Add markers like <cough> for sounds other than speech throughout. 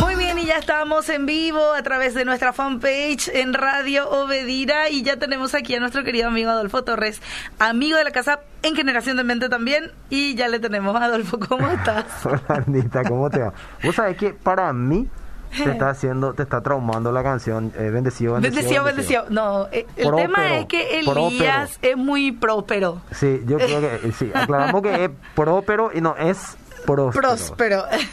Muy bien, y ya estamos en vivo a través de nuestra fanpage en Radio Obedira y ya tenemos aquí a nuestro querido amigo Adolfo Torres, amigo de la casa en Generación de Mente también, y ya le tenemos. Adolfo, ¿cómo <laughs> estás? Hola, Anita, ¿cómo te va? Vos sabés que para mí te está <laughs> haciendo, te está traumando la canción eh, Bendecido, bendecido. Bendecido, No, eh, el tema es que Elías es muy próspero. Sí, yo creo que sí. Aclaramos que es <laughs> próspero y no es próspero. Próspero. es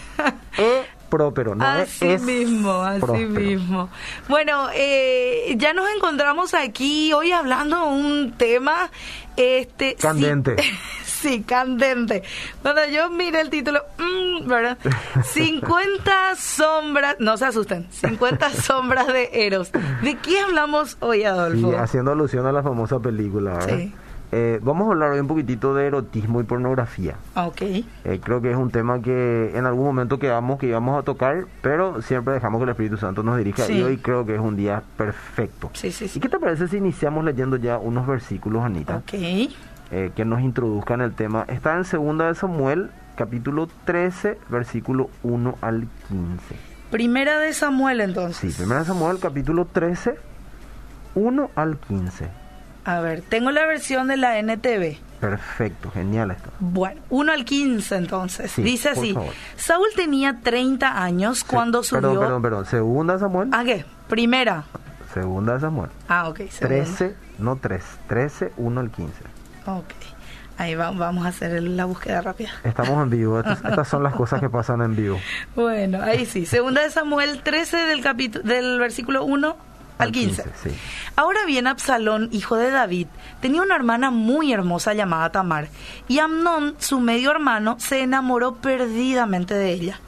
<laughs> próspero, no así es mismo, así mismo. Bueno, eh, ya nos encontramos aquí hoy hablando de un tema este candente. Sí, candente. <laughs> Cuando yo mire el título, mmm, ¿verdad? <laughs> 50 sombras, no se asusten, 50 sombras de Eros. ¿De qué hablamos hoy, Adolfo? Sí, haciendo alusión a la famosa película, ¿verdad? Sí. Eh, vamos a hablar hoy un poquitito de erotismo y pornografía. Ok. Eh, creo que es un tema que en algún momento quedamos que íbamos a tocar, pero siempre dejamos que el Espíritu Santo nos dirija y hoy creo que es un día perfecto. Sí, sí, sí. ¿Y qué te parece si iniciamos leyendo ya unos versículos, Anita? Ok. Eh, que nos introduzcan el tema. Está en Segunda de Samuel, capítulo 13, versículo 1 al 15. Primera de Samuel, entonces. Sí, Primera de Samuel, capítulo 13, 1 al 15. A ver, tengo la versión de la NTV. Perfecto, genial esto. Bueno, 1 al 15 entonces. Dice así, Saúl tenía 30 años cuando subió... Perdón, perdón, perdón. Segunda Samuel. ¿Ah, qué? Primera. Segunda Samuel. Ah, ok. 13, no 3, 13, 1 al 15. Ok. Ahí vamos a hacer la búsqueda rápida. Estamos en vivo. Estas, son las <laughs> cosas que pasan en vivo. Bueno, ahí sí. Segunda de Samuel 13 del, capítulo, del versículo 1 al 15. Ahora bien, Absalón, hijo de David, tenía una hermana muy hermosa llamada Tamar, y Amnón, su medio hermano, se enamoró perdidamente de ella.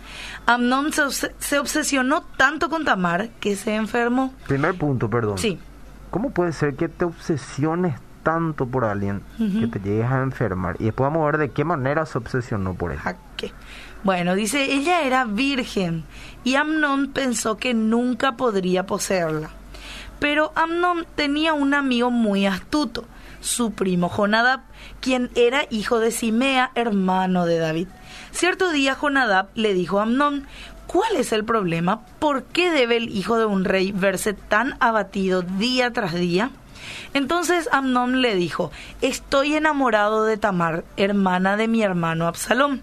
Amnón se, se obsesionó tanto con Tamar que se enfermó. Primer punto, perdón. Sí. ¿Cómo puede ser que te obsesiones tanto por alguien que te llegues a enfermar. Y después vamos a ver de qué manera se obsesionó por él. qué? Bueno, dice, ella era virgen y Amnón pensó que nunca podría poseerla. Pero Amnón tenía un amigo muy astuto, su primo Jonadab, quien era hijo de Simea, hermano de David. Cierto día Jonadab le dijo a Amnón, ¿cuál es el problema? ¿Por qué debe el hijo de un rey verse tan abatido día tras día? Entonces Amnón le dijo, estoy enamorado de Tamar, hermana de mi hermano Absalón.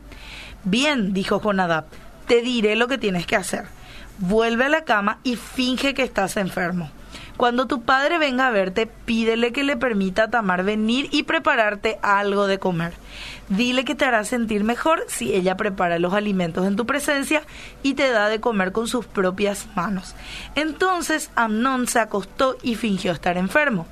Bien, dijo Jonadab, te diré lo que tienes que hacer. Vuelve a la cama y finge que estás enfermo. Cuando tu padre venga a verte, pídele que le permita a Tamar venir y prepararte algo de comer. Dile que te hará sentir mejor si ella prepara los alimentos en tu presencia y te da de comer con sus propias manos. Entonces Amnón se acostó y fingió estar enfermo.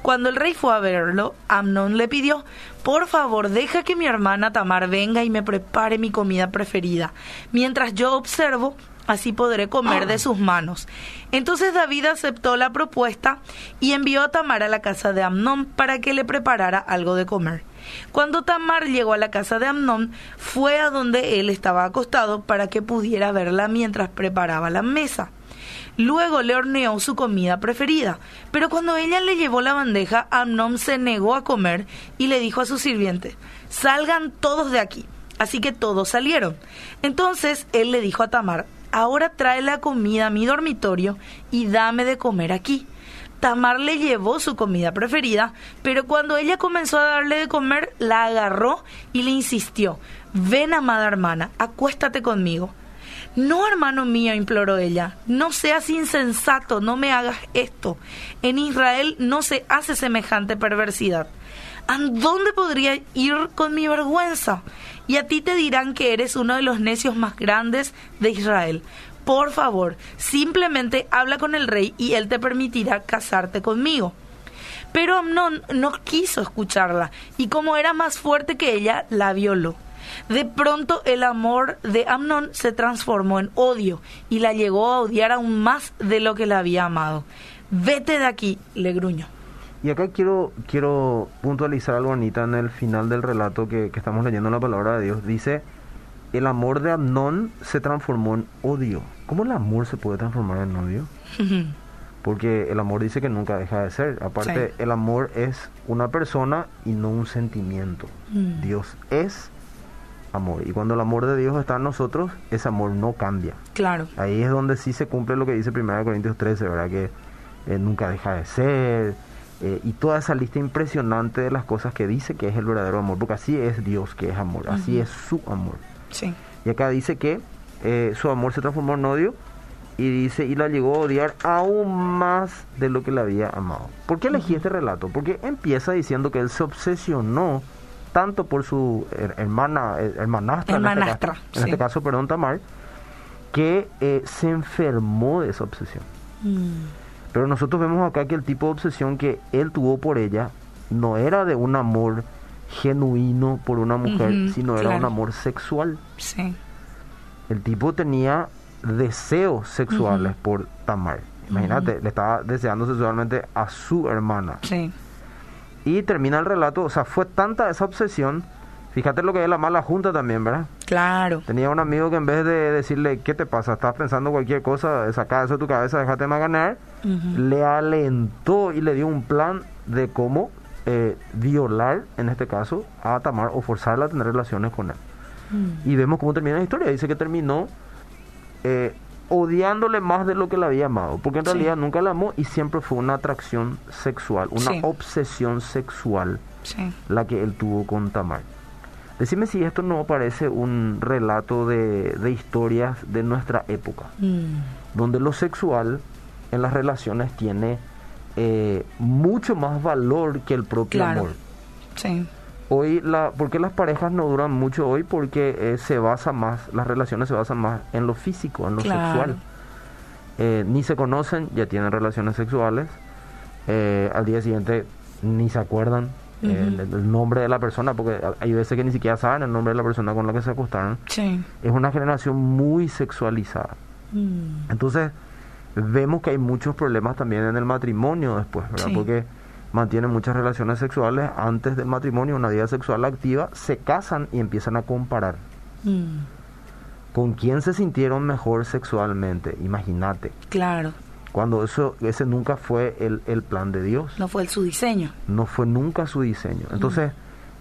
Cuando el rey fue a verlo, Amnón le pidió, por favor, deja que mi hermana Tamar venga y me prepare mi comida preferida. Mientras yo observo, así podré comer de sus manos. Entonces David aceptó la propuesta y envió a Tamar a la casa de Amnón para que le preparara algo de comer. Cuando Tamar llegó a la casa de Amnón, fue a donde él estaba acostado para que pudiera verla mientras preparaba la mesa. Luego le horneó su comida preferida, pero cuando ella le llevó la bandeja, Amnón se negó a comer y le dijo a su sirviente, salgan todos de aquí. Así que todos salieron. Entonces él le dijo a Tamar, ahora trae la comida a mi dormitorio y dame de comer aquí. Tamar le llevó su comida preferida, pero cuando ella comenzó a darle de comer, la agarró y le insistió, ven amada hermana, acuéstate conmigo. No, hermano mío, imploró ella, no seas insensato, no me hagas esto. En Israel no se hace semejante perversidad. ¿A dónde podría ir con mi vergüenza? Y a ti te dirán que eres uno de los necios más grandes de Israel. Por favor, simplemente habla con el rey y él te permitirá casarte conmigo. Pero Amnón no quiso escucharla y como era más fuerte que ella, la violó. De pronto el amor de Amnón se transformó en odio y la llegó a odiar aún más de lo que la había amado. Vete de aquí, le gruñó. Y acá quiero, quiero puntualizar algo, Anita, en el final del relato que, que estamos leyendo en la palabra de Dios. Dice, el amor de Amnón se transformó en odio. ¿Cómo el amor se puede transformar en odio? <laughs> Porque el amor dice que nunca deja de ser. Aparte, el amor es una persona y no un sentimiento. Mm. Dios es amor. Y cuando el amor de Dios está en nosotros, ese amor no cambia. Claro. Ahí es donde sí se cumple lo que dice 1 Corintios 13, ¿verdad? Que eh, nunca deja de ser. Eh, y toda esa lista impresionante de las cosas que dice que es el verdadero amor. Porque así es Dios que es amor. Así es su amor. Sí. Y acá dice que eh, su amor se transformó en odio y dice, y la llegó a odiar aún más de lo que la había amado. ¿Por qué elegí este relato? Porque empieza diciendo que él se obsesionó tanto por su her- hermana, eh, hermanastra, en este Hermanastra, caso- en este caso, perdón, Tamar, que eh, se enfermó de esa obsesión. Mm, Pero nosotros vemos acá que el tipo de obsesión que él tuvo por ella no era de un amor genuino por una mujer, sino era un amor sexual. Sí. El tipo tenía deseos sexuales por Tamar. Imagínate, le estaba deseando sexualmente a su hermana. Sí. Y termina el relato, o sea, fue tanta esa obsesión. Fíjate lo que es la mala junta también, ¿verdad? Claro. Tenía un amigo que en vez de decirle, ¿qué te pasa? Estás pensando cualquier cosa, saca eso de tu cabeza, déjate maganar. Ujú. Le alentó y le dio un plan de cómo eh, violar, en este caso, a Tamar o forzarla a tener relaciones con él. Mm, Y vemos cómo termina la historia. Dice que terminó eh, odiándole más de lo que la había amado. Porque en Sí. realidad nunca la amó y siempre fue una atracción sexual, una Sí. obsesión sexual Sí. la que él tuvo con Tamar. Decime si esto no parece un relato de, de historias de nuestra época, Mm, donde lo sexual en las relaciones tiene eh, mucho más valor que el propio Claro. amor. Sí. Hoy, la, ¿por qué las parejas no duran mucho hoy? Porque eh, se basa más, las relaciones se basan más en lo físico, en lo Claro. sexual. Eh, ni se conocen, ya tienen relaciones sexuales. Eh, al día siguiente ni se acuerdan el, el nombre de la persona, porque hay veces que ni siquiera saben el nombre de la persona con la que se acostaron. Sí. Es una generación muy sexualizada. Mm, Entonces, vemos que hay muchos problemas también en el matrimonio después, ¿verdad? Sí. Porque mantienen muchas relaciones sexuales antes del matrimonio, una vida sexual activa, se casan y empiezan a comparar mm, con quién se sintieron mejor sexualmente. Imagínate, Claro. Cuando eso ese nunca fue el, el plan de Dios, No fue el su diseño. no fue nunca su diseño. Entonces,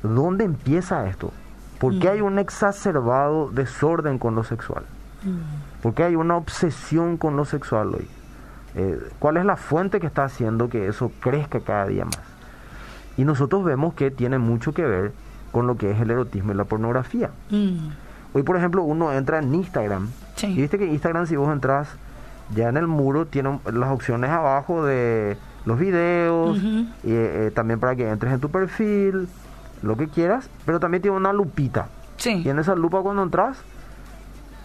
¿dónde empieza esto? ¿Por qué Mm. hay un exacerbado desorden con lo sexual? Mm, ¿Por qué hay una obsesión con lo sexual hoy? Eh, ¿Cuál es la fuente que está haciendo que eso crezca cada día más? Y nosotros vemos que tiene mucho que ver con lo que es el erotismo y la pornografía. mm, Hoy, por ejemplo, uno entra en Instagram. Sí. Y viste que Instagram, si vos entras ya en el muro, tiene las opciones abajo de los videos, y, eh, también para que entres en tu perfil, lo que quieras, pero también tiene una lupita. Sí. Y en esa lupa cuando entras,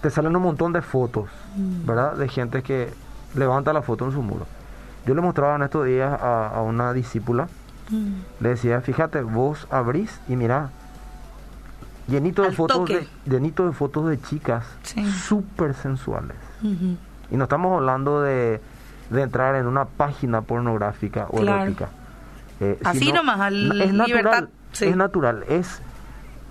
te salen un montón de fotos, Mm. ¿verdad? De gente que levanta la foto en su muro. Yo le mostraba en estos días a, a una discípula, Mm, le decía, fíjate, vos abrís y mirá, llenito de Al fotos toque. de, llenito de fotos de chicas Sí. súper sensuales. ujú. Y no estamos hablando de, de entrar en una página pornográfica o Claro. erótica. Eh, Así sino- nomás, al- es libertad, natural, sí. es natural, es,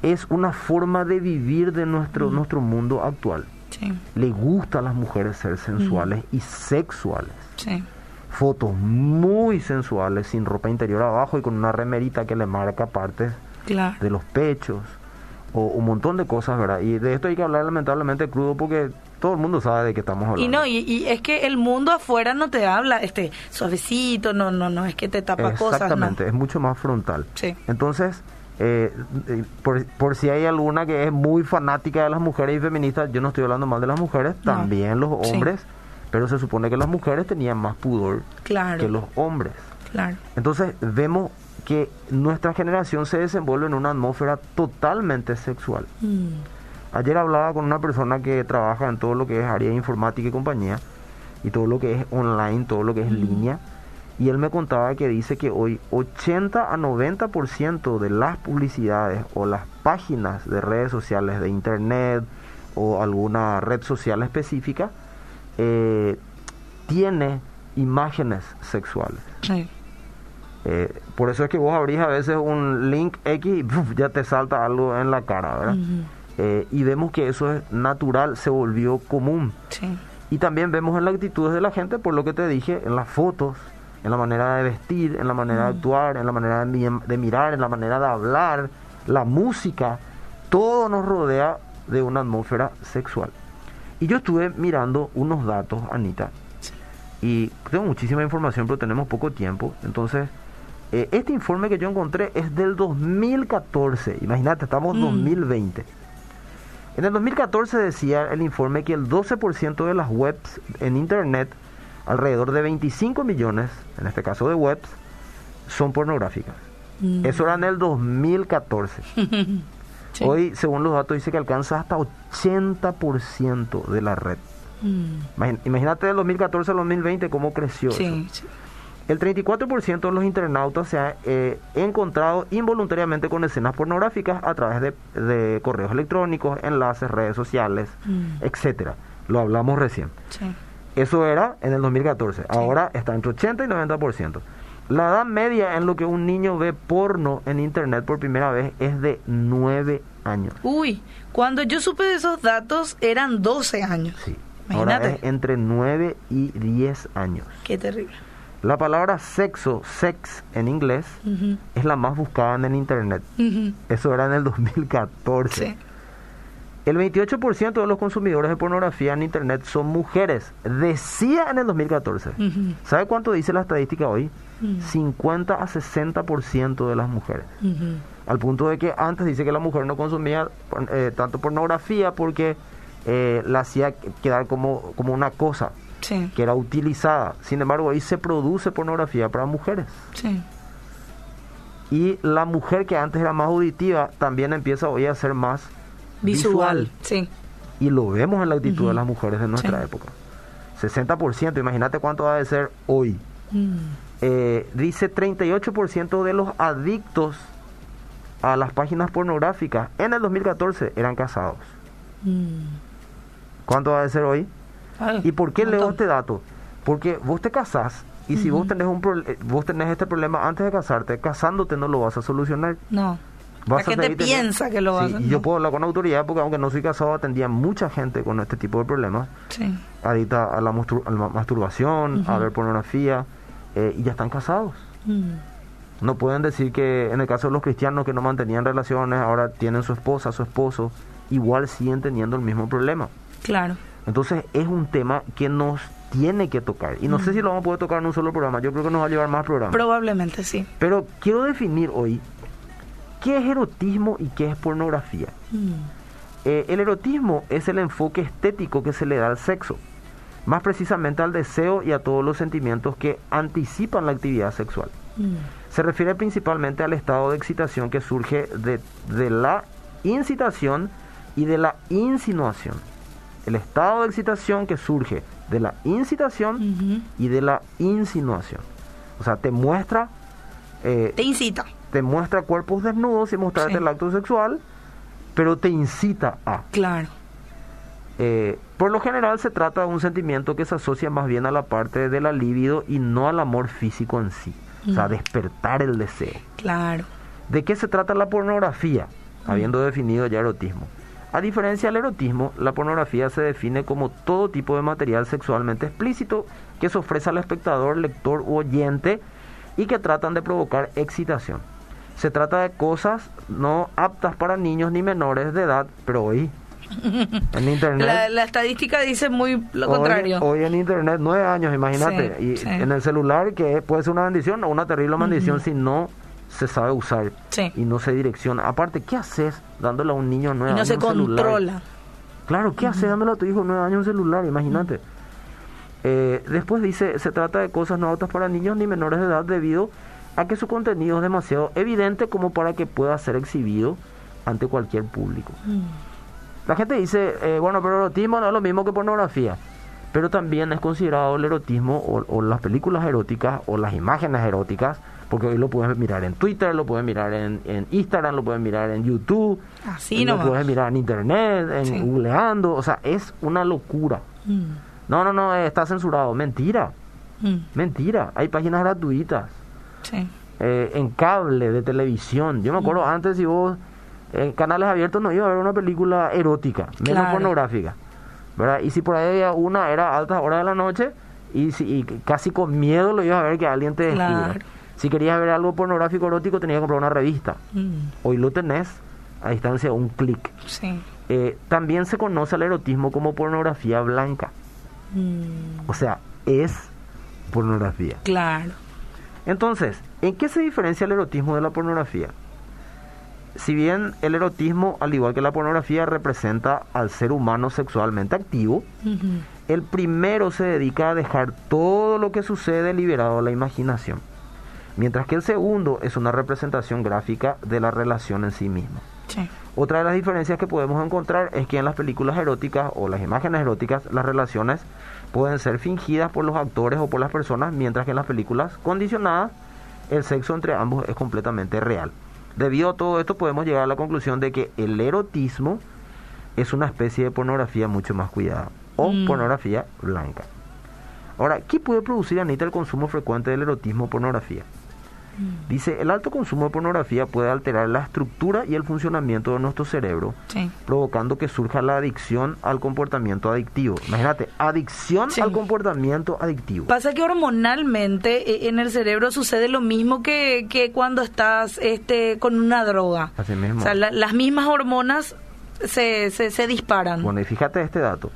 es una forma de vivir de nuestro, nuestro mundo actual. Sí. Le gusta a las mujeres ser sensuales y sexuales. Sí. Fotos muy sensuales, sin ropa interior abajo y con una remerita que le marca partes Claro. de los pechos o un montón de cosas, ¿verdad? Y de esto hay que hablar lamentablemente crudo porque todo el mundo sabe de qué estamos hablando. Y no, y, y es que el mundo afuera no te habla este suavecito, no, no, no, es que te tapa cosas, Exactamente, no. es mucho más frontal. Sí. Entonces, eh, eh, por, por si hay alguna que es muy fanática de las mujeres y feministas, yo no estoy hablando mal de las mujeres, No. también los Sí. hombres, pero se supone que las mujeres tenían más pudor Claro. que los hombres. Claro. Entonces, vemos que nuestra generación se desenvuelve en una atmósfera totalmente sexual. Mm, Ayer hablaba con una persona que trabaja en todo lo que es área de informática y compañía, y todo lo que es online, todo lo que es línea, y él me contaba que dice que hoy 80 a 90% de las publicidades o las páginas de redes sociales, de internet o alguna red social específica, eh, tiene imágenes sexuales. sí. Eh, por eso es que vos abrís a veces un link X y ¡puf! ya te salta algo en la cara, ¿verdad? Eh, y vemos que eso es natural, se volvió común. Sí. Y también vemos en las actitudes de la gente, por lo que te dije, en las fotos, en la manera de vestir, en la manera de actuar, en la manera de mirar, en la manera de hablar, la música. todo nos rodea de una atmósfera sexual. Y yo estuve mirando unos datos, Anita, y tengo muchísima información, pero tenemos poco tiempo. Entonces, eh, este informe que yo encontré es del 2014. Imagínate, estamos en 2020. En el 2014 decía el informe que el 12% de las webs en Internet, alrededor de 25 millones, en este caso de webs, son pornográficas. Mm. Eso era en el 2014. <laughs> Sí. Hoy, según los datos, dice que alcanza hasta 80% de la red. Mm. Imagínate del 2014 al 2020 cómo creció. eso. Sí, sí. El 34% de los internautas se ha eh, encontrado involuntariamente con escenas pornográficas a través de, de correos electrónicos, enlaces, redes sociales, Mm. etcétera. Lo hablamos recién. Sí. Eso era en el 2014. Ahora está entre 80 y 90%. La edad media en lo que un niño ve porno en internet por primera vez es de 9 años. Uy, cuando yo supe de esos datos eran 12 años. Sí. Ahora Imagínate. es entre 9 y 10 años. Qué terrible. La palabra sexo, sex en inglés, es la más buscada en el internet. Eso era en el 2014. Sí. El 28% de los consumidores de pornografía en internet son mujeres. Decía en el 2014. Ujú, ¿Sabe cuánto dice la estadística hoy? Mm. 50 a 60% de las mujeres. Al punto de que antes dice que la mujer no consumía eh, tanto pornografía porque eh, la hacía quedar como, como una cosa Sí, que era utilizada. Sin embargo, hoy se produce pornografía para mujeres. sí. Y la mujer que antes era más auditiva también empieza hoy a ser más Visual. Sí. Y lo vemos en la actitud de las mujeres de nuestra Sí. época. 60%, imagínate cuánto va a ser hoy. Mm. Eh, dice 38% de los adictos a las páginas pornográficas en el 2014 eran casados. Mm. ¿Cuánto va a ser hoy? Ay, ¿Y por qué leo montón. este dato? Porque vos te casás y si vos tenés un pro- vos tenés este problema antes de casarte, casándote no lo vas a solucionar. No. Vas La a gente piensa que lo va a Sí, y yo puedo hablar con autoridad porque aunque no soy casado atendía mucha gente con este tipo de problemas. Sí. adicta a la, a la masturbación, a ver pornografía, eh, y ya están casados. Mm. No pueden decir que en el caso de los cristianos que no mantenían relaciones, ahora tienen su esposa, su esposo, igual siguen teniendo el mismo problema. Claro. Entonces es un tema que nos tiene que tocar. Y no sé si lo vamos a poder tocar en un solo programa, yo creo que nos va a llevar más programas. Probablemente sí. Pero quiero definir hoy qué es erotismo y qué es pornografía. Mm. Eh, el erotismo es el enfoque estético que se le da al sexo, más precisamente al deseo y a todos los sentimientos que anticipan la actividad sexual. Mm. Se refiere principalmente al estado de excitación que surge de, de la incitación y de la insinuación. El estado de excitación que surge de la incitación y de la insinuación. O sea, te muestra, eh, Te incita. te muestra cuerpos desnudos y mostrarte Sí. el acto sexual, pero te incita a. Claro. Eh, por lo general se trata de un sentimiento que se asocia más bien a la parte de la libido y no al amor físico en sí. O sea, despertar el deseo. Claro. ¿De qué se trata la pornografía? Habiendo definido ya erotismo. A diferencia del erotismo, la pornografía se define como todo tipo de material sexualmente explícito que se ofrece al espectador, lector u oyente y que tratan de provocar excitación. Se trata de cosas no aptas para niños ni menores de edad, pero hoy <laughs> en internet La, la estadística dice muy lo Hoy- contrario. Hoy, en internet, nueve años, imagínate. Sí, y sí. en el celular, que puede ser una bendición o una terrible maldición si no se sabe usar Sí. y no se direcciona. Aparte, ¿qué haces dándole a un niño Y nueve no años se un celular? controla. Claro, ¿qué haces dándole a tu hijo nueve años un celular? Imagínate. Eh, después dice, se trata de cosas no aptas para niños ni menores de edad debido a que su contenido es demasiado evidente como para que pueda ser exhibido ante cualquier público. La gente dice, eh, bueno, pero erotismo no es lo mismo que pornografía. Pero también es considerado el erotismo o, o las películas eróticas o las imágenes eróticas, porque hoy lo puedes mirar en Twitter, lo puedes mirar en, en Instagram, lo puedes mirar en YouTube, Así lo nomás. puedes mirar en Internet, en Sí. googleando, o sea, es una locura. Mm. No, no, no, eh, está censurado. Mentira, Mm. mentira. Hay páginas gratuitas Sí. eh, en cable de televisión. Yo me acuerdo antes si vos en canales abiertos no iba a ver una película erótica, menos Claro. pornográfica. ¿verdad? Y si por ahí había una, era a altas horas de la noche y, si, y casi con miedo lo ibas a ver que alguien te descubra. Claro. Si querías ver algo pornográfico erótico tenías que comprar una revista. Mm. Hoy lo tenés a distancia de un clic. Sí. Eh, también se conoce al erotismo como pornografía blanca. Mm, O sea, es pornografía. claro. Entonces, ¿en qué se diferencia el erotismo de la pornografía? Si bien el erotismo, al igual que la pornografía, representa al ser humano sexualmente activo, el primero se dedica a dejar todo lo que sucede liberado a la imaginación, mientras que el segundo es una representación gráfica de la relación en sí misma. Sí. Otra de las diferencias que podemos encontrar es que en las películas eróticas o las imágenes eróticas las relaciones pueden ser fingidas por los actores o por las personas, mientras que en las películas condicionadas el sexo entre ambos es completamente real. Debido a todo esto podemos llegar a la conclusión de que el erotismo es una especie de pornografía mucho más cuidada o Mm. pornografía blanca. Ahora, ¿qué puede producir, Anita, el consumo frecuente del erotismo o pornografía? Dice, el alto consumo de pornografía puede alterar la estructura y el funcionamiento de nuestro cerebro, Sí. provocando que surja la adicción al comportamiento adictivo. Imagínate, adicción Sí. al comportamiento adictivo. Pasa que hormonalmente eh, en el cerebro sucede lo mismo que, que cuando estás este, con una droga. Así mismo. O sea, la- las mismas hormonas se, se, se disparan. Bueno, y fíjate este dato.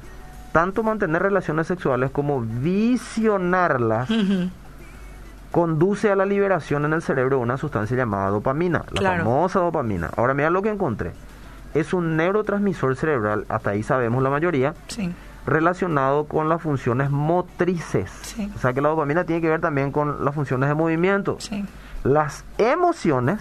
Tanto mantener relaciones sexuales como visionarlas. Conduce a la liberación en el cerebro de una sustancia llamada dopamina, la Claro. famosa dopamina. Ahora mira lo que encontré. Es un neurotransmisor cerebral, hasta ahí sabemos la mayoría, Sí. relacionado con las funciones motrices. Sí. O sea que la dopamina tiene que ver también con las funciones de movimiento. Sí. Las emociones,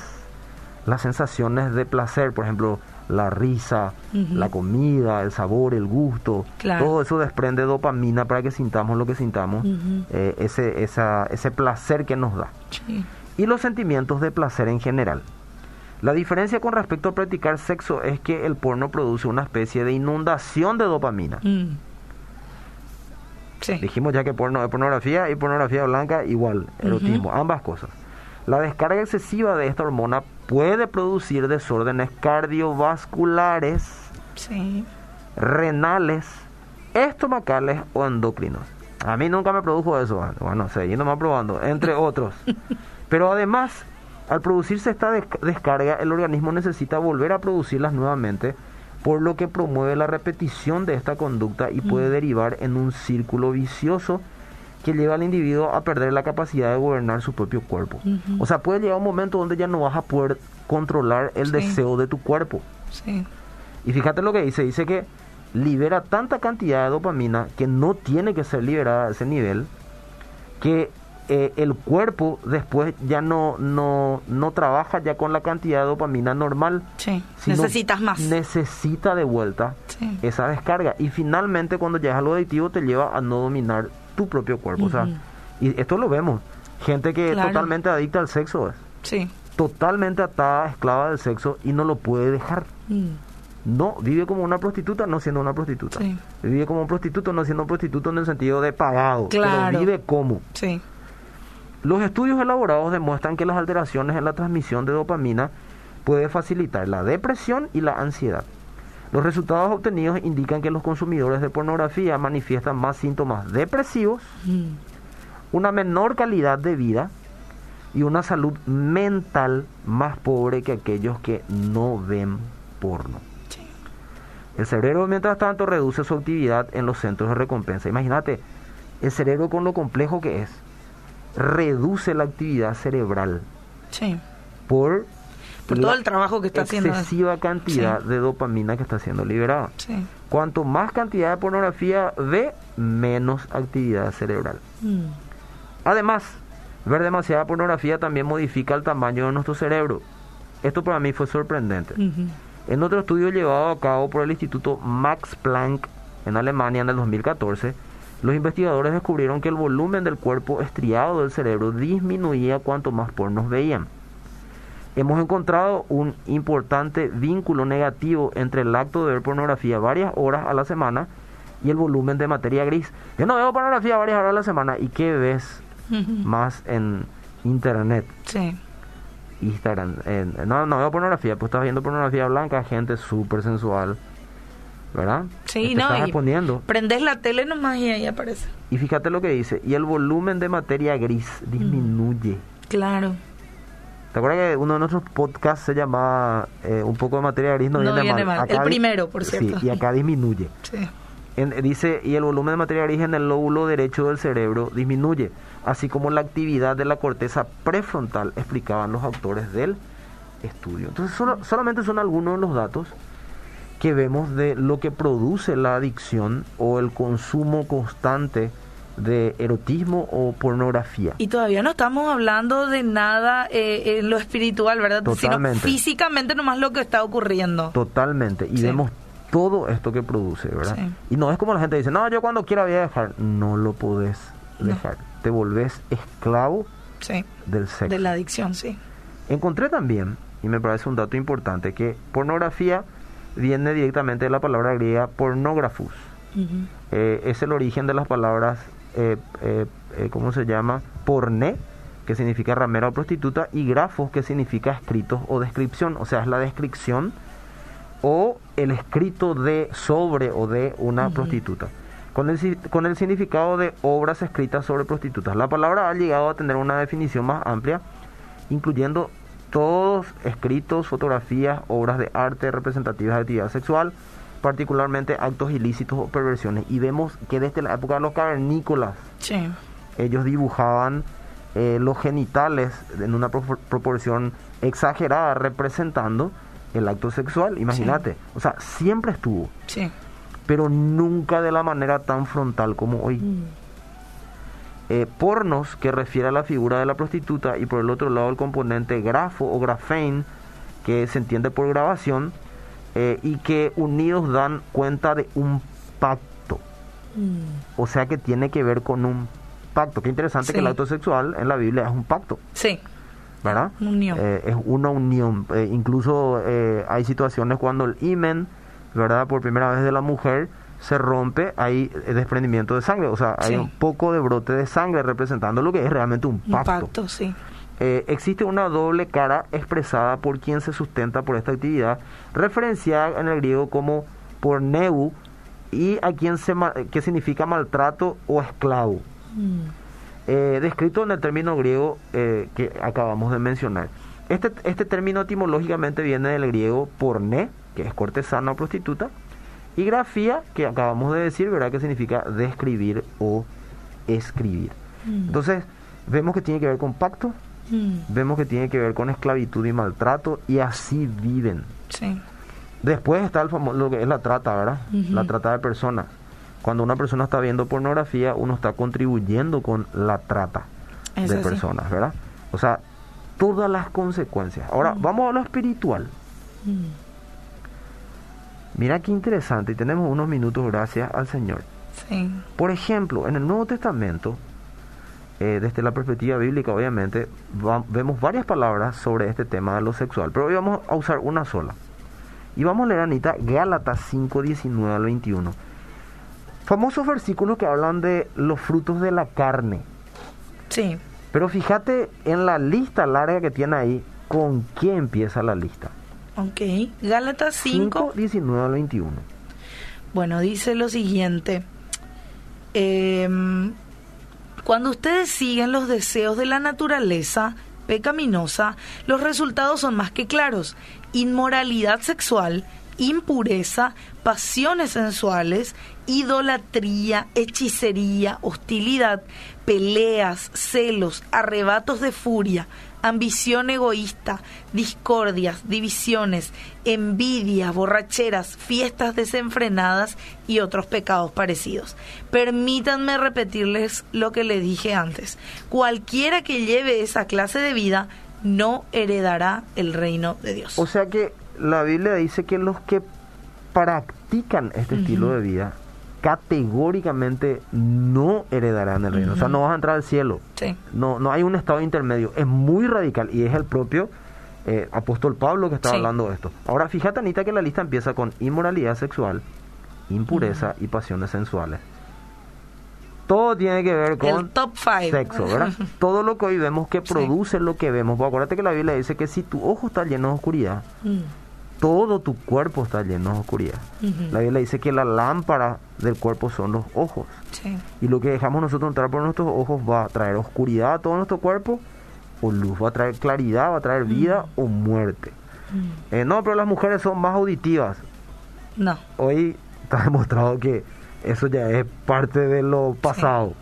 las sensaciones de placer, por ejemplo, la risa, la comida, el sabor, el gusto, Claro. todo eso desprende dopamina para que sintamos lo que sintamos, eh, ese, esa- ese placer que nos da. Sí. Y los sentimientos de placer en general. La diferencia con respecto a practicar sexo es que el porno produce una especie de inundación de dopamina. Mm. Sí. Dijimos ya que porno es pornografía y pornografía blanca igual, erotismo, ambas cosas. La descarga excesiva de esta hormona puede producir desórdenes cardiovasculares, Sí. renales, estomacales o endocrinos. A mí nunca me produjo eso, bueno, seguimos más probando, entre <laughs> otros. Pero además, al producirse esta des- descarga, el organismo necesita volver a producirlas nuevamente, por lo que promueve la repetición de esta conducta y puede derivar en un círculo vicioso que lleva al individuo a perder la capacidad de gobernar su propio cuerpo. O sea, puede llegar un momento donde ya no vas a poder controlar el Sí. deseo de tu cuerpo. Sí. Y fíjate lo que dice, dice que libera tanta cantidad de dopamina que no tiene que ser liberada a ese nivel, que eh, el cuerpo después ya no, no, no trabaja ya con la cantidad de dopamina normal. Sí. Necesitas más. Necesita de vuelta Sí. esa descarga. Y finalmente cuando llegas a lo adictivo te lleva a no dominar tu propio cuerpo. O sea, y esto lo vemos. Gente que Claro. totalmente adicta al sexo es. Sí. Totalmente atada, esclava del sexo y no lo puede dejar. Mm. No, vive como una prostituta no siendo una prostituta. Sí. Vive como un prostituto no siendo un prostituto en el sentido de pagado. Claro. Pero vive como. Sí. Los estudios elaborados demuestran que las alteraciones en la transmisión de dopamina puede facilitar la depresión y la ansiedad. Los resultados obtenidos indican que los consumidores de pornografía manifiestan más síntomas depresivos, Mm. una menor calidad de vida y una salud mental más pobre que aquellos que no ven porno. Sí. El cerebro, mientras tanto, reduce su actividad en los centros de recompensa. Imagínate, el cerebro con lo complejo que es, reduce la actividad cerebral Sí. por, Por todo el trabajo que está haciendo. excesiva cantidad Sí. de dopamina que está siendo liberada. Sí. Cuanto más cantidad de pornografía ve, menos actividad cerebral. Mm. Además, ver demasiada pornografía también modifica el tamaño de nuestro cerebro. Esto para mí fue sorprendente. En otro estudio llevado a cabo por el Instituto Max Planck en Alemania en el 2014, los investigadores descubrieron que el volumen del cuerpo estriado del cerebro disminuía cuanto más pornos veían. Hemos encontrado un importante vínculo negativo entre el acto de ver pornografía varias horas a la semana y el volumen de materia gris. Yo no veo pornografía varias horas a la semana. ¿Y qué ves <laughs> más en internet? Sí. Instagram. no, no veo pornografía, pues estás viendo pornografía blanca, gente súper sensual, ¿verdad? Sí, Te no, estás exponiendo. Prendes la tele nomás y ahí aparece. Y fíjate lo que dice, y el volumen de materia gris disminuye. Claro. ¿Te acuerdas que uno de nuestros podcasts se llamaba eh, Un poco de materia gris no, No viene, viene mal? mal. El primero, por cierto. Sí, y acá disminuye. Sí. En- dice, y el volumen de materia gris en el lóbulo derecho del cerebro disminuye, así como la actividad de la corteza prefrontal, explicaban los autores del estudio. Entonces, solo- solamente son algunos de los datos que vemos de lo que produce la adicción o el consumo constante de erotismo o pornografía. Y todavía no estamos hablando de nada eh, en lo espiritual, ¿verdad? Totalmente. Sino físicamente nomás lo que está ocurriendo. Totalmente. Y Sí. vemos todo esto que produce, ¿verdad? Sí. Y no es como la gente dice, no, yo cuando quiera voy a dejar. No lo podés No. dejar. Te volvés esclavo Sí. del sexo. De la adicción, sí. Encontré también, y me parece un dato importante, que pornografía viene directamente de la palabra griega pornógrafos. Ujú. Eh, es el origen de las palabras, eh, eh, eh, ¿cómo se llama? Porné, que significa ramera o prostituta, y grafos, que significa escritos o descripción. O sea, es la descripción o el escrito de sobre o de una prostituta. Con el, con el significado de obras escritas sobre prostitutas. La palabra ha llegado a tener una definición más amplia, incluyendo todos escritos, fotografías, obras de arte representativas de actividad sexual, particularmente actos ilícitos o perversiones. Y vemos que desde la época de los cavernícolas, Sí. ellos dibujaban eh, los genitales en una propor- proporción exagerada, representando el acto sexual. Imagínate, o sea, siempre estuvo, Sí. pero nunca de la manera tan frontal como hoy. Mm. Eh, pornos, que refiere a la figura de la prostituta, y por el otro lado el componente grafo o grafein, que se entiende por grabación, eh, y que unidos dan cuenta de un pacto. Mm. O sea que tiene que ver con un pacto. Qué interesante Sí. que el acto sexual en la Biblia es un pacto, Sí. ¿verdad? Unión. Eh, es una unión. Eh, incluso eh, hay situaciones cuando el imen, ¿verdad? Por primera vez de la mujer se rompe, hay eh, desprendimiento de sangre. O sea, hay Sí. un poco de brote de sangre representando lo que es realmente un Un pacto. pacto, sí. Eh, existe una doble cara expresada por quien se sustenta por esta actividad, referenciada en el griego como porneu y a quien se que significa maltrato o esclavo, Mm. eh, descrito en el término griego eh, que acabamos de mencionar. Este, este término etimológicamente viene del griego porné, que es cortesana o prostituta, y grafía, que acabamos de decir, ¿verdad? Que significa describir o escribir. Mm. Entonces, vemos que tiene que ver con pacto, Mm. vemos que tiene que ver con esclavitud y maltrato y así viven. Sí. Después está el famoso, lo que es la trata, ¿verdad? La trata de personas. Cuando una persona está viendo pornografía, uno está contribuyendo con la trata de personas, ¿verdad? O sea, todas las consecuencias. Ahora, Mm. vamos a lo espiritual. Mm. Mira qué interesante y tenemos unos minutos gracias al Señor. Sí. Por ejemplo, en el Nuevo Testamento, eh, desde la perspectiva bíblica, obviamente, va- vemos varias palabras sobre este tema de lo sexual, pero hoy vamos a usar una sola. Y vamos a leer, Anita, Gálatas 5, 19 al 21. Famosos versículos que hablan de los frutos de la carne. Sí. Pero fíjate en la lista larga que tiene ahí, ¿con qué empieza la lista? Ok. Gálatas 5. 19 al 21. Bueno, dice lo siguiente. Em, cuando ustedes siguen los deseos de la naturaleza pecaminosa, los resultados son más que claros. Inmoralidad sexual, impureza, pasiones sensuales, idolatría, hechicería, hostilidad, peleas, celos, arrebatos de furia, ambición egoísta, discordias, divisiones, envidias, borracheras, fiestas desenfrenadas y otros pecados parecidos. Permítanme repetirles lo que les dije antes. Cualquiera que lleve esa clase de vida no heredará el reino de Dios. O sea que la Biblia dice que los que practican este estilo de vida categóricamente no heredarán el reino. O sea, no vas a entrar al cielo. Sí. No, no hay un estado intermedio. Es muy radical y es el propio eh, apóstol Pablo que estaba Sí. hablando de esto. Ahora, fíjate, Anita, que la lista empieza con inmoralidad sexual, impureza y pasiones sensuales. Todo tiene que ver con El top five. sexo, ¿verdad? <laughs> Todo lo que hoy vemos que Sí. produce lo que vemos. Pues acuérdate que la Biblia dice que si tu ojo está lleno de oscuridad, Mm, todo tu cuerpo está lleno de oscuridad. La Biblia dice que la lámpara del cuerpo son los ojos. Sí. Y lo que dejamos nosotros entrar por nuestros ojos va a traer oscuridad a todo nuestro cuerpo o luz, va a traer claridad, va a traer vida o muerte. Mm. Eh, no, pero las mujeres son más auditivas. No. Hoy está demostrado que eso ya es parte de lo pasado.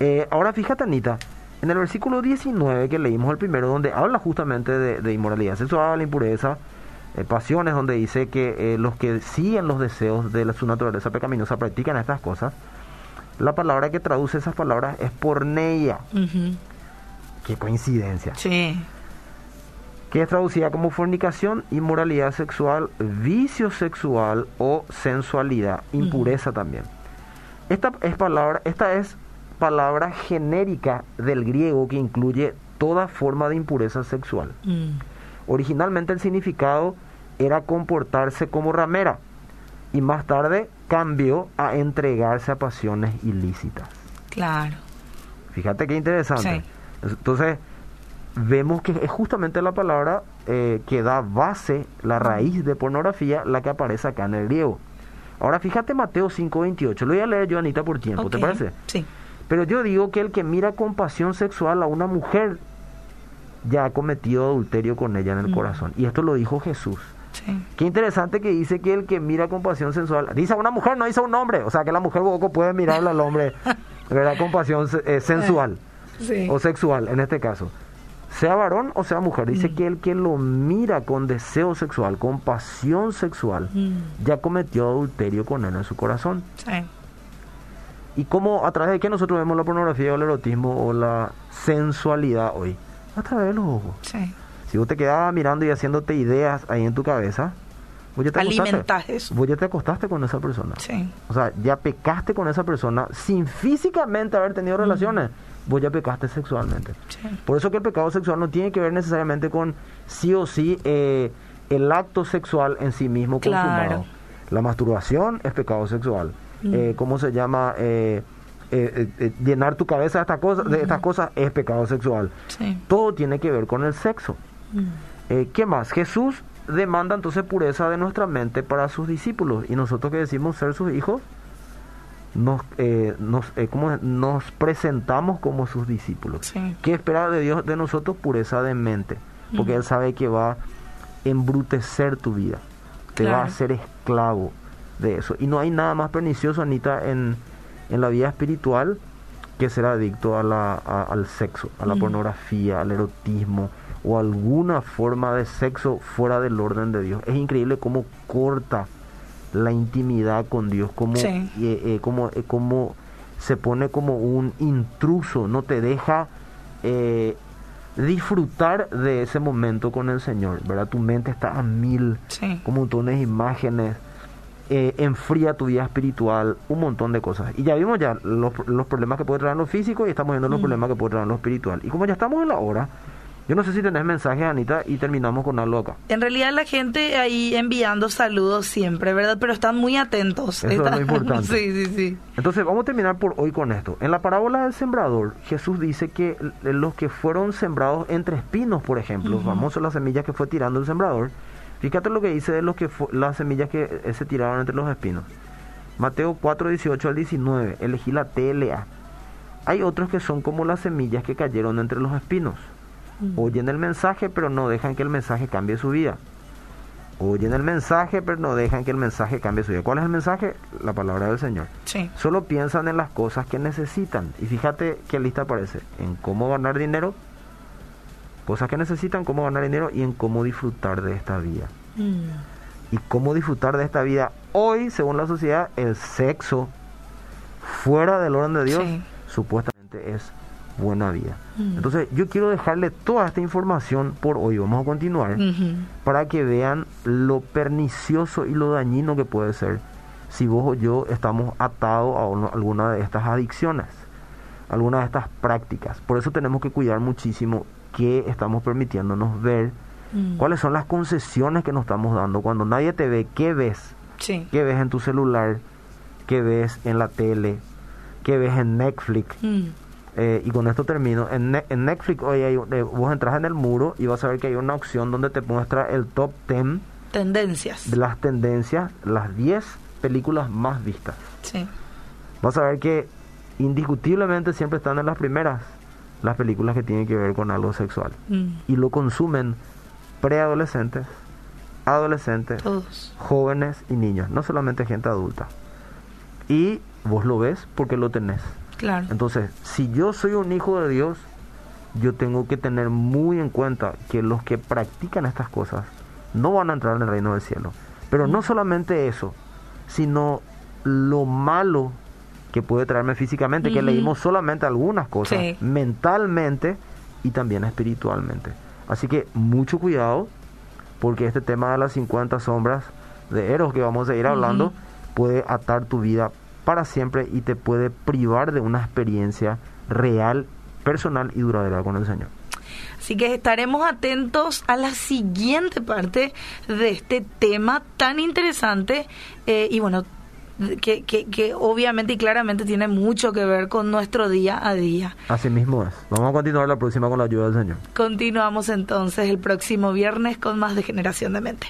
Eh, ahora fíjate, Anita, en el versículo 19 que leímos el primero, donde habla justamente de, de inmoralidad sexual, la impureza, eh, pasiones, donde dice que eh, los que siguen los deseos de la, su naturaleza pecaminosa practican estas cosas, la palabra que traduce esas palabras es porneia. Qué coincidencia. Sí. que es traducida como fornicación, inmoralidad sexual, vicio sexual o sensualidad, impureza también. Esta es palabra, esta es palabra genérica del griego que incluye toda forma de impureza sexual. Mm. Originalmente el significado era comportarse como ramera y más tarde cambió a entregarse a pasiones ilícitas. Claro. Fíjate qué interesante. Sí. Entonces, vemos que es justamente la palabra eh, que da base, la raíz de pornografía, la que aparece acá en el griego. Ahora, fíjate Mateo 5:28. Lo voy a leer yo, Anita, por tiempo, ¿te parece? Sí. Pero yo digo que el que mira con pasión sexual a una mujer ya ha cometido adulterio con ella en el Mm. corazón. Y esto lo dijo Jesús. Sí. Qué interesante que dice que el que mira con pasión sensual, dice a una mujer, no dice a un hombre. O sea, que la mujer poco puede mirarle al hombre, <laughs> ¿verdad? Con pasión eh, sensual Sí. o sexual en este caso. Sea varón o sea mujer, dice Mm. que el que lo mira con deseo sexual, con pasión sexual, Mm. ya cometió adulterio con él en su corazón. Sí. ¿Y cómo, a través de qué nosotros vemos la pornografía o el erotismo o la sensualidad hoy? A través de los ojos. Sí. Si vos te quedabas mirando y haciéndote ideas ahí en tu cabeza, vos ya te Alimentás acostaste, eso. vos ya te acostaste con esa persona. Sí. O sea, ya pecaste con esa persona sin físicamente haber tenido relaciones. Vos ya pecaste sexualmente. Sí. Por eso que el pecado sexual no tiene que ver necesariamente con sí o sí eh, el acto sexual en sí mismo consumado. Claro. La masturbación es pecado sexual. Mm. Eh, ¿Cómo se llama? Eh, eh, eh, eh, llenar tu cabeza de estas cosas, de estas cosas es pecado sexual. Sí. Todo tiene que ver con el sexo. Mm. Eh, ¿Qué más? Jesús demanda entonces pureza de nuestra mente para sus discípulos y nosotros que decimos ser sus hijos, nos, eh, nos, ¿cómo es? nos presentamos como sus discípulos. Sí. ¿Qué espera de Dios de nosotros? Pureza de mente, porque Ujú. Él sabe que va a embrutecer tu vida, te va a hacer esclavo de eso. Y no hay nada más pernicioso, Anita, en, en la vida espiritual que ser adicto a la, a- al sexo, a la pornografía, al erotismo o alguna forma de sexo fuera del orden de Dios. Es increíble cómo corta la intimidad con Dios, cómo, Sí. eh, eh, cómo, eh, cómo se pone como un intruso, no te deja eh, disfrutar de ese momento con el Señor, ¿verdad? Tu mente está a mil, Sí. con montones de imágenes, eh, enfría tu vida espiritual, un montón de cosas. Y ya vimos ya los, los problemas que puede traer lo físico y estamos viendo los Mm. problemas que puede traer lo espiritual. Y como ya estamos en la hora, yo no sé si tenés mensajes, Anita, y terminamos con algo acá. En realidad la gente ahí enviando saludos siempre, ¿verdad? Pero están muy atentos. Eso es lo importante. <laughs> sí, sí, sí. Entonces vamos a terminar por hoy con esto. En la parábola del sembrador, Jesús dice que los que fueron sembrados entre espinos, por ejemplo, famoso las semillas que fue tirando el sembrador, fíjate lo que dice de los que las semillas que eh, se tiraron entre los espinos. Mateo 4, 18 al 19, elegí la TLA. Hay otros que son como las semillas que cayeron entre los espinos. Mm. Oyen el mensaje, pero no dejan que el mensaje cambie su vida. Oyen el mensaje, pero no dejan que el mensaje cambie su vida. ¿Cuál es el mensaje? La palabra del Señor. Sí. Solo piensan en las cosas que necesitan. Y fíjate qué lista aparece. En cómo ganar dinero, cosas que necesitan, cómo ganar dinero y en cómo disfrutar de esta vida. Mm. Y cómo disfrutar de esta vida. Hoy, según la sociedad, el sexo fuera del orden de Dios Sí. supuestamente es buena vida. Mm. Entonces yo quiero dejarle toda esta información por hoy. Vamos a continuar para que vean lo pernicioso y lo dañino que puede ser si vos o yo estamos atados a uno- alguna de estas adicciones, alguna de estas prácticas. Por eso tenemos que cuidar muchísimo qué estamos permitiéndonos ver, Mm. cuáles son las concesiones que nos estamos dando. Cuando nadie te ve, ¿qué ves? Sí. ¿Qué ves en tu celular? ¿Qué ves en la tele? ¿Qué ves en Netflix? Mm. Eh, y con esto termino. En, Ne- en Netflix hoy hay, eh, vos entras en el muro y vas a ver que hay una opción donde te muestra el top 10 Tendencias. de las tendencias, las 10 películas más vistas. Sí. Vas a ver que indiscutiblemente siempre están en las primeras. Las películas que tienen que ver con algo sexual. Mm. Y lo consumen preadolescentes, adolescentes, Todos. jóvenes y niños, no solamente gente adulta. Y vos lo ves porque lo tenés. Claro. Entonces, si yo soy un hijo de Dios, yo tengo que tener muy en cuenta que los que practican estas cosas no van a entrar en el reino del cielo. Pero no solamente eso, sino lo malo que puede traerme físicamente, que leímos solamente algunas cosas, Sí. mentalmente y también espiritualmente. Así que mucho cuidado, porque este tema de las 50 sombras de Eros que vamos a ir hablando puede atar tu vida para siempre y te puede privar de una experiencia real, personal y duradera con el Señor. Así que estaremos atentos a la siguiente parte de este tema tan interesante eh, y bueno, que, que, que obviamente y claramente tiene mucho que ver con nuestro día a día. Así mismo es. Vamos a continuar la próxima con la ayuda del Señor. Continuamos entonces el próximo viernes con más de Generación de Mente.